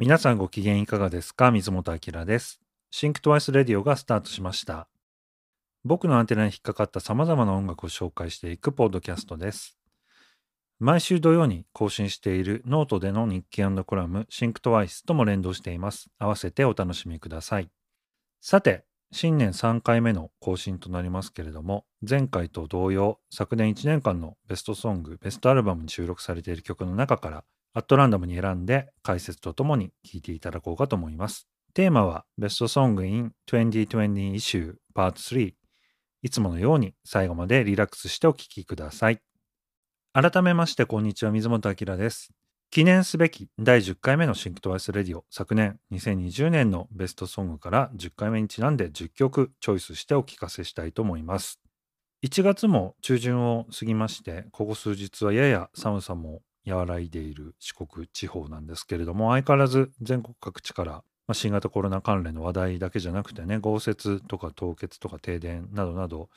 皆さんご機嫌いかがですか？水本明です。 Think Twice Radio がスタートしました。僕のアンテナに引っかかった様々な音楽を紹介していくポッドキャストです。毎週土曜に更新しているノートでの日記コラム Think Twice とも連動しています。合わせてお楽しみください。さて、新年3回目の更新となりますけれども、前回と同様、昨年1年間のベストソング、ベストアルバムに収録されている曲の中から、アットランダムに選んで解説とともに聴いていただこうかと思います。テーマは、 Best Song in 2020 issue Part 3。いつものように最後までリラックスしてお聴きください。改めまして、こんにちは。水本明です。記念すべき第10回目の Think Twice Radio 昨年2020年のベストソングから10回目にちなんで10曲チョイスしてお聞かせしたいと思います1月も中旬を過ぎましてここ数日はやや寒さも和らいでいる四国地方なんですけれども相変わらず全国各地から、まあ、新型コロナ関連の話題だけじゃなくてね豪雪とか凍結とか停電などなど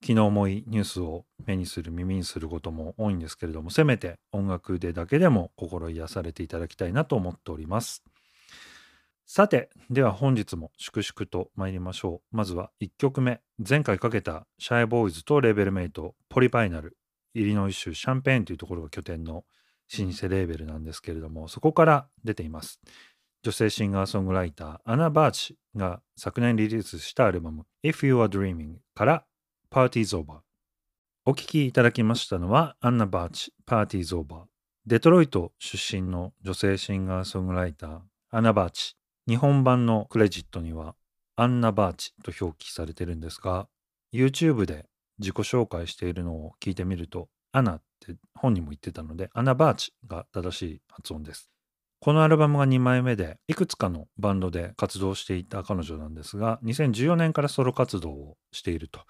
気の重いニュースを目にする耳にすることも多いんですけれどもせめて音楽でだけでも心癒されていただきたいなと思っております。さてでは本日も粛々と参りましょう。まずは1曲目。前回かけたシャイボーイズとレーベルメイトポリバイナル。イリノイ州シャンペーンというところが拠点の老舗レーベルなんですけれどもそこから出ています女性シンガーソングライターアナ・バーチが昨年リリースしたアルバム If You Are Dreaming から Party's Over。お聴きいただきましたのはアンナ・バーチ、 Party's Over。デトロイト出身の女性シンガーソングライター、アナ・バーチ。日本盤のクレジットにはアンナ・バーチと表記されてるんですが、YouTube で自己紹介しているのを聞いてみると、アナって本人も言ってたので、アナ・バーチが正しい発音です。このアルバムが2枚目で、いくつかのバンドで活動していた彼女なんですが、2014年からソロ活動をしていると。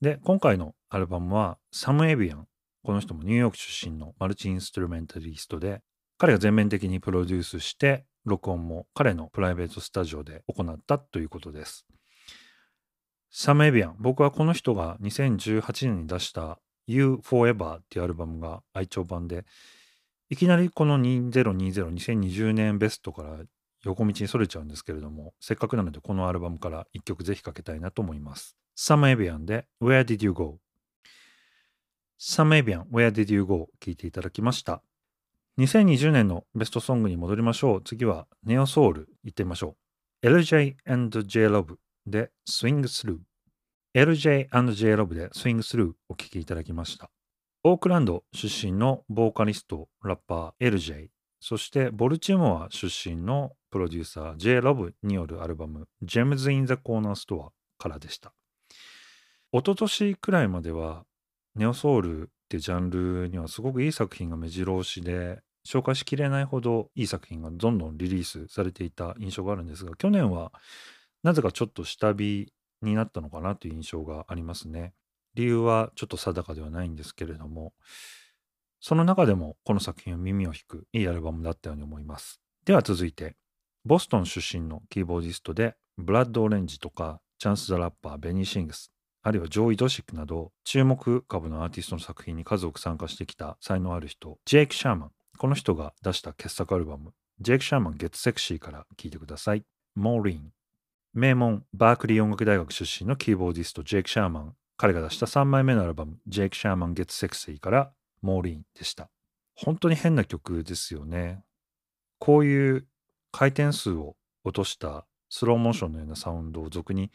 で、今回のアルバムはサム・エビアン。この人もニューヨーク出身の multi-instrumentalist で、彼が全面的にプロデュースして、録音も彼のプライベートスタジオで行ったということです。サム・エビアン。僕はこの人が2018年に出した You Forever っていうアルバムが愛聴版で、いきなりこの2020、2020年ベストから横道にそれちゃうんですけれども、せっかくなのでこのアルバムから一曲ぜひかけたいなと思います。サムエビアンで Where Did You Go? サムエビアン Where Did You Go? 聞いていただきました。2020年のベストソングに戻りましょう。次はネオソウル行ってみましょう。LJ&J-Love で Swing Through。LJ&J-Love で Swing Through お聴きいただきました。オークランド出身のボーカリスト、ラッパー LJ、そしてボルチモア出身のプロデューサー J-Love によるアルバム Gems in the Corner Store からでした。一昨年くらいまではネオソウルってジャンルにはすごくいい作品が目白押しで紹介しきれないほどいい作品がどんどんリリースされていた印象があるんですが去年はなぜかちょっと下火になったのかなという印象がありますね。理由はちょっと定かではないんですけれどもその中でもこの作品は耳を引くいいアルバムだったように思います。では続いてボストン出身のキーボーディストでブラッド・オレンジとかチャンス・ザ・ラッパーベニー・シングスあるいはジョーイ・ドシックなど注目株のアーティストの作品に数多く参加してきた才能ある人ジェイク・シャーマンこの人が出した傑作アルバム Jake Sherman Gets Sexy から聴いてくださいモーリン名門バークリー音楽大学出身のキーボーディストジェイク・シャーマン彼が出した3枚目のアルバムジェイク・シャーマン・ゲッツ・セクシーからモーリーンでした。本当に変な曲ですよね。こういう回転数を落としたスローモーションのようなサウンドを俗に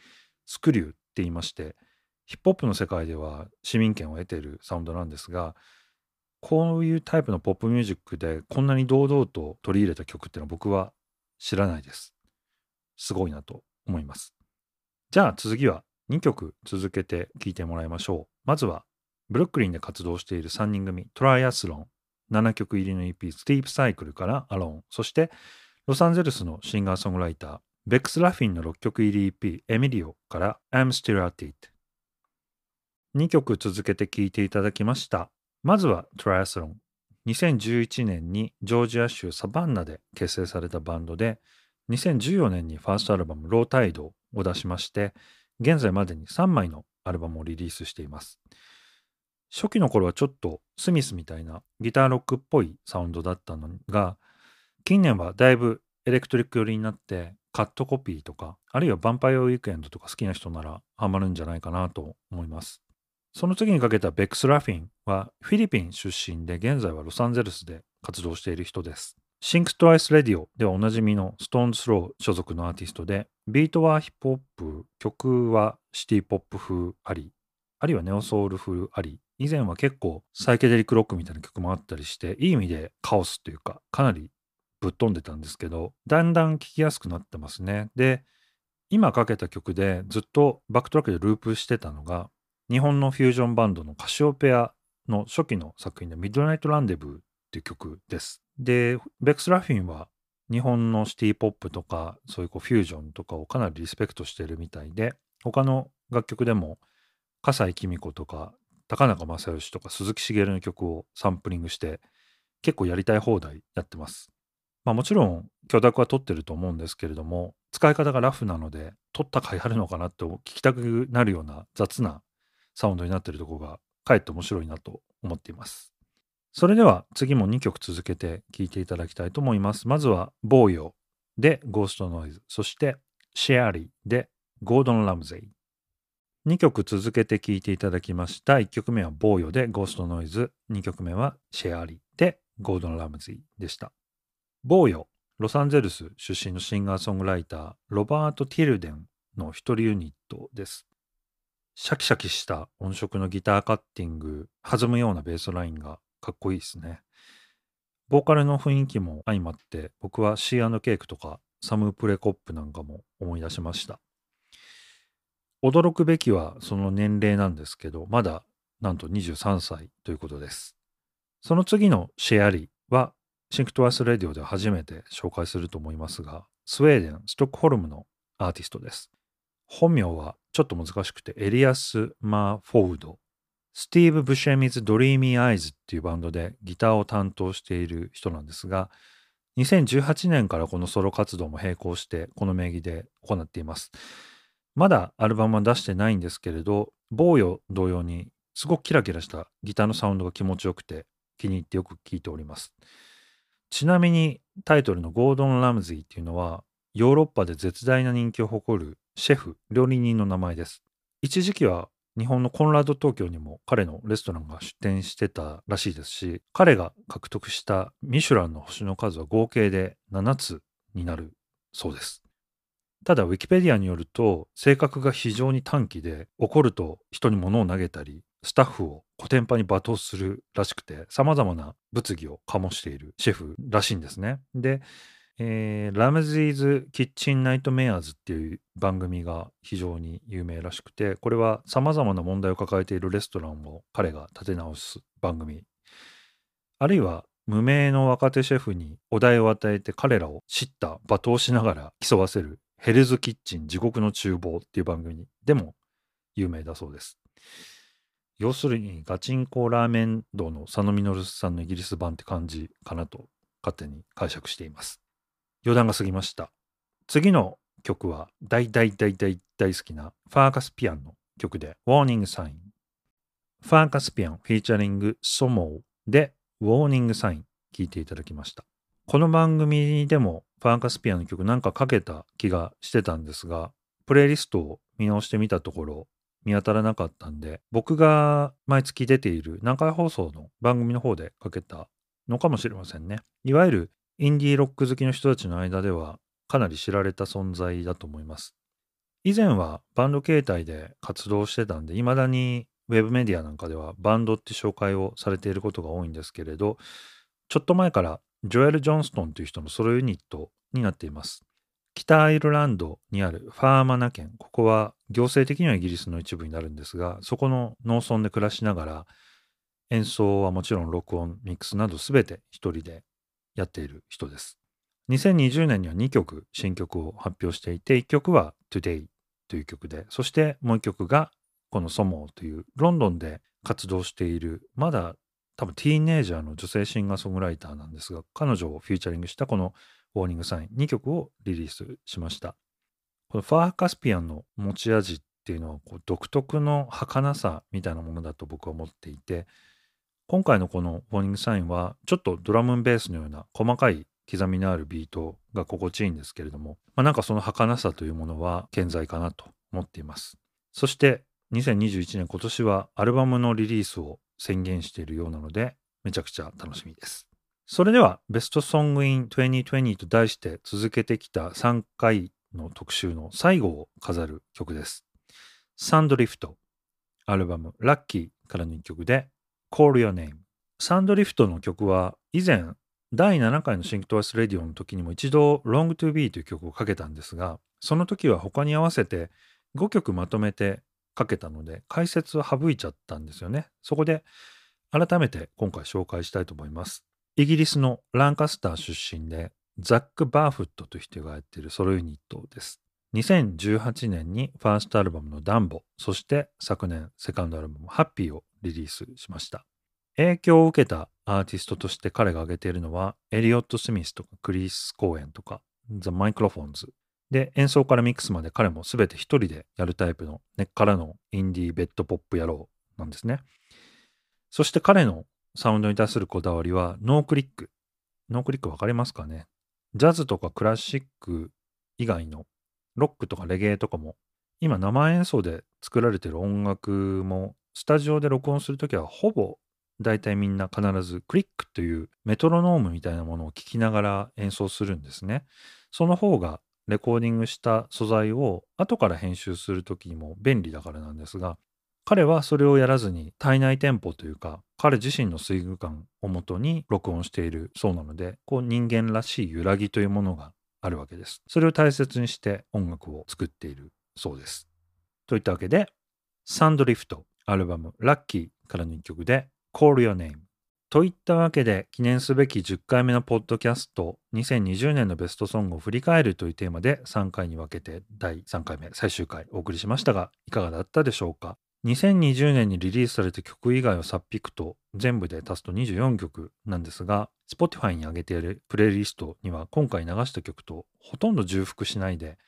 スクリューって言いましてヒップホップの世界では市民権を得ているサウンドなんですがこういうタイプのポップミュージックでこんなに堂々と取り入れた曲っていうのは僕は知らないです。すごいなと思いますじゃあ続きは2曲続けて聴いてもらいましょうまずはブルックリンで活動している3人組トライアスロン7曲入りの EP スティープサイクルからアロンそしてロサンゼルスのシンガーソングライターベックス・ラフィンの6曲入り EP エミリオから I'm Still At It 2曲続けて聴いていただきました。まずはトライアスロン。2011年にジョージア州サバンナで結成されたバンドで、2014年にファーストアルバムロータイドを出しまして、現在までに3枚のアルバムをリリースしています。初期の頃はちょっとスミスみたいなギターロックっぽいサウンドだったのが、近年はだいぶエレクトリック寄りになってカットコピーとかあるいはヴァンパイアウィークエンドとか好きな人ならハマるんじゃないかなと思いますその次にかけたベックス・ラフィンはフィリピン出身で現在はロサンゼルスで活動している人です Think Twice Radio ではおなじみのストーンズ・スロー所属のアーティストでビートはヒップホップ曲はシティポップ風ありあるいはネオソウル風あり以前は結構サイケデリックロックみたいな曲もあったりしていい意味でカオスというかかなりぶっ飛んでたんですけど、だんだん聴きやすくなってますね。で、今かけた曲でずっとバックトラックでループしてたのが、日本のフュージョンバンドのカシオペアの初期の作品でミッドナイトランデブーっていう曲です。で、ベックス・ラフィンは日本のシティポップとかそういうこうフュージョンとかをかなりリスペクトしてるみたいで、他の楽曲でも笠井紀美子とか高中正義とか鈴木茂の曲をサンプリングして結構やりたい放題やってます。まあもちろん許諾は取ってると思うんですけれども、使い方がラフなので、取った甲斐あるのかなって聞きたくなるような雑なサウンドになってるところが、かえって面白いなと思っています。それでは次も2曲続けて聴いていただきたいと思います。まずは、ボーヨでゴーストノイズ、そしてシェアリーでゴードン・ラムゼイ。2曲続けて聴いていただきました。1曲目はボーヨでゴーストノイズ、2曲目はシェアリーでゴードン・ラムゼイでした。ボーヨ、ロサンゼルス出身のシンガーソングライター、ロバート・ティルデンの一人ユニットです。シャキシャキした音色のギターカッティング、弾むようなベースラインがかっこいいですね。ボーカルの雰囲気も相まって、僕はシーアンドケークとかサム・プレコップなんかも思い出しました。驚くべきはその年齢なんですけど、まだなんと23歳ということです。その次のシェアリーは Think Twice Radio で初めて紹介すると思いますが、スウェーデン、ストックホルムのアーティストです。本名はちょっと難しくて、エリアス・マー・フォード。 Steve Buscemi's Dreamy Eyes っていうバンドでギターを担当している人なんですが、2018年からこのソロ活動も並行してこの名義で行っています。まだアルバムは出してないんですけれど、ボーヨ同様にすごくキラキラしたギターのサウンドが気持ちよくて気に入ってよく聴いております。ちなみにタイトルのゴードン・ラムズィっていうのはヨーロッパで絶大な人気を誇るシェフ、料理人の名前です。一時期は日本のコンラード東京にも彼のレストランが出店してたらしいですし、彼が獲得したミシュランの星の数は合計で7つになるそうです。ただ、ウィキペディアによると、性格が非常に短気で、怒ると人に物を投げたり、スタッフをコテンパに罵倒するらしくて、様々な物議を醸しているシェフらしいんですね。で、えー、ラムズ・イズ・キッチン・ナイト・メアーズっていう番組が非常に有名らしくて、これは様々な問題を抱えているレストランを彼が立て直す番組。あるいは無名の若手シェフにお題を与えて彼らを叱咤罵倒しながら競わせるヘルズ・キッチン地獄の厨房っていう番組でも有名だそうです。要するにガチンコラーメン道の佐野実さんのイギリス版って感じかなと勝手に解釈しています。余談が過ぎました。次の曲は大大大大大好きなファーカスピアンの曲で Warning Sign。ファーカスピアン featuring ソモーで Warning Sign 聴いていただきました。この番組でもファーカスピアンの曲なんかかけた気がしてたんですが、プレイリストを見直してみたところ、見当たらなかったんで、僕が毎月出ている南海放送の番組の方でかけたのかもしれませんね。いわゆるインディーロック好きの人たちの間ではかなり知られた存在だと思います。以前はバンド形態で活動してたんで、未だにウェブメディアなんかではバンドって紹介をされていることが多いんですけれど、ちょっと前からジョエル・ジョンストンという人のソロユニットになっています。北アイルランドにあるファーマナ県、ここは行政的にはイギリスの一部になるんですが、そこの農村で暮らしながら、演奏はもちろん録音、ミックスなど全て一人でやっている人です。2020年には2曲新曲を発表していて、1曲は Today という曲で、そしてもう1曲がこの SOMO というロンドンで活動している、まだ多分ティーンエイジャーの女性シンガーソングライターなんですが、彼女をフィーチャリングしたこのウォーニングサイン2曲をリリースしました。このファーカスピアンの持ち味っていうのはこう独特の儚さみたいなものだと僕は思っていて今回のこのウォーニングサインはちょっとドラムンベースのような細かい刻みのあるビートが心地いいんですけれども、まあ、なんかその儚さというものは健在かなと思っています。そして2021年今年はアルバムのリリースを宣言しているようなのでめちゃくちゃ楽しみです。それではベストソングイン2020と題して続けてきた3回の特集の最後を飾る曲です。サンドリフト、アルバム Lucky からの1曲で Call Your Name。サンドリフトの曲は以前第7回の Think Twice Radio の時にも一度 Long to Be という曲をかけたんですが、その時は他に合わせて5曲まとめてかけたので解説は省いちゃったんですよね。そこで改めて今回紹介したいと思います。イギリスのランカスター出身でザック・バーフットという人がやっているソロユニットです。2018年にファーストアルバムのダンボ、そして昨年セカンドアルバムハッピーをリリースしました。影響を受けたアーティストとして彼が挙げているのはエリオット・スミスとかクリス・コーエンとかザ・マイクロフォンズで演奏からミックスまで彼も全て一人でやるタイプの根っからのインディーベッドポップ野郎なんですね。そして彼のサウンドに対するこだわりはノークリック。ノークリックわかりますかね？ジャズとかクラシック以外のロックとかレゲエとかも今生演奏で作られてる音楽もスタジオで録音するときはほぼ大体みんな必ずクリックというメトロノームみたいなものを聴きながら演奏するんですね。その方がレコーディングした素材を後から編集するときにも便利だからなんですが彼はそれをやらずに体内テンポというか彼自身の水具感をもとに録音しているそうなのでこう人間らしい揺らぎというものがあるわけです。それを大切にして音楽を作っているそうです。といったわけでサンドリフトアルバムラッキーからの一曲で Call Your Name といったわけで記念すべき10回目のポッドキャスト2020年のベストソングを振り返るというテーマで3回に分けて第3回目最終回お送りしましたがいかがだったでしょうか？2020年にリリースされた曲以外をさっぴくと全部で足すと24曲なんですが Spotify に上げているプレイリストには今回流した曲とほとんど重複しないで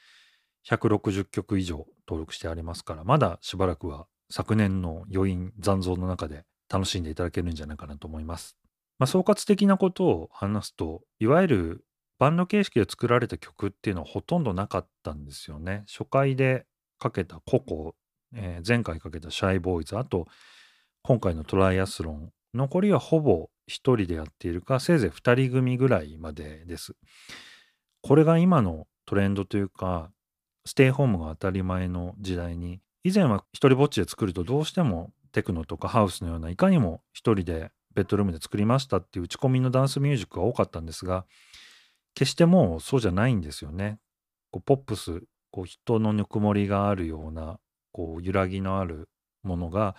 160曲以上登録してありますからまだしばらくは昨年の余韻残像の中で楽しんでいただけるんじゃないかなと思います。まあ、総括的なことを話すといわゆるバンド形式で作られた曲っていうのはほとんどなかったんですよね。初回でかけたココえー、前回かけたシャイボーイズ、あと今回のトライアスロン、残りはほぼ1人でやっているか、せいぜい2人組ぐらいまでです。これが今のトレンドというか、ステイホームが当たり前の時代に、以前は一人ぼっちで作るとどうしてもテクノとかハウスのようないかにも一人でベッドルームで作りましたっていう打ち込みのダンスミュージックが多かったんですが、決してもうそうじゃないんですよね。こうポップス、こう人のぬくもりがあるようなこう揺らぎのあるものが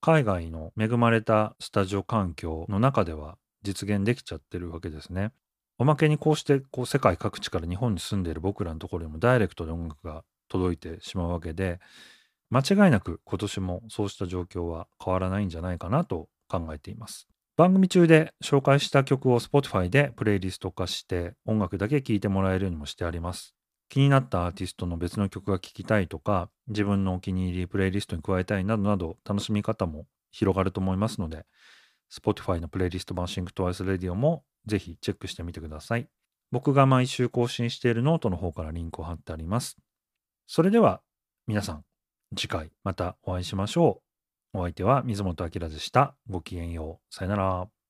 海外の恵まれたスタジオ環境の中では実現できちゃってるわけですね。おまけにこうしてこう世界各地から日本に住んでいる僕らのところにもダイレクトで音楽が届いてしまうわけで間違いなく今年もそうした状況は変わらないんじゃないかなと考えています。番組中で紹介した曲を Spotify でプレイリスト化して音楽だけ聴いてもらえるようにもしてあります。気になったアーティストの別の曲が聴きたいとか、自分のお気に入りプレイリストに加えたいなどなど、楽しみ方も広がると思いますので、Spotify のプレイリスト版 Think Twice Radio もぜひチェックしてみてください。僕が毎週更新しているノートの方からリンクを貼ってあります。それでは皆さん、次回またお会いしましょう。お相手は水本明でした。ごきげんよう。さよなら。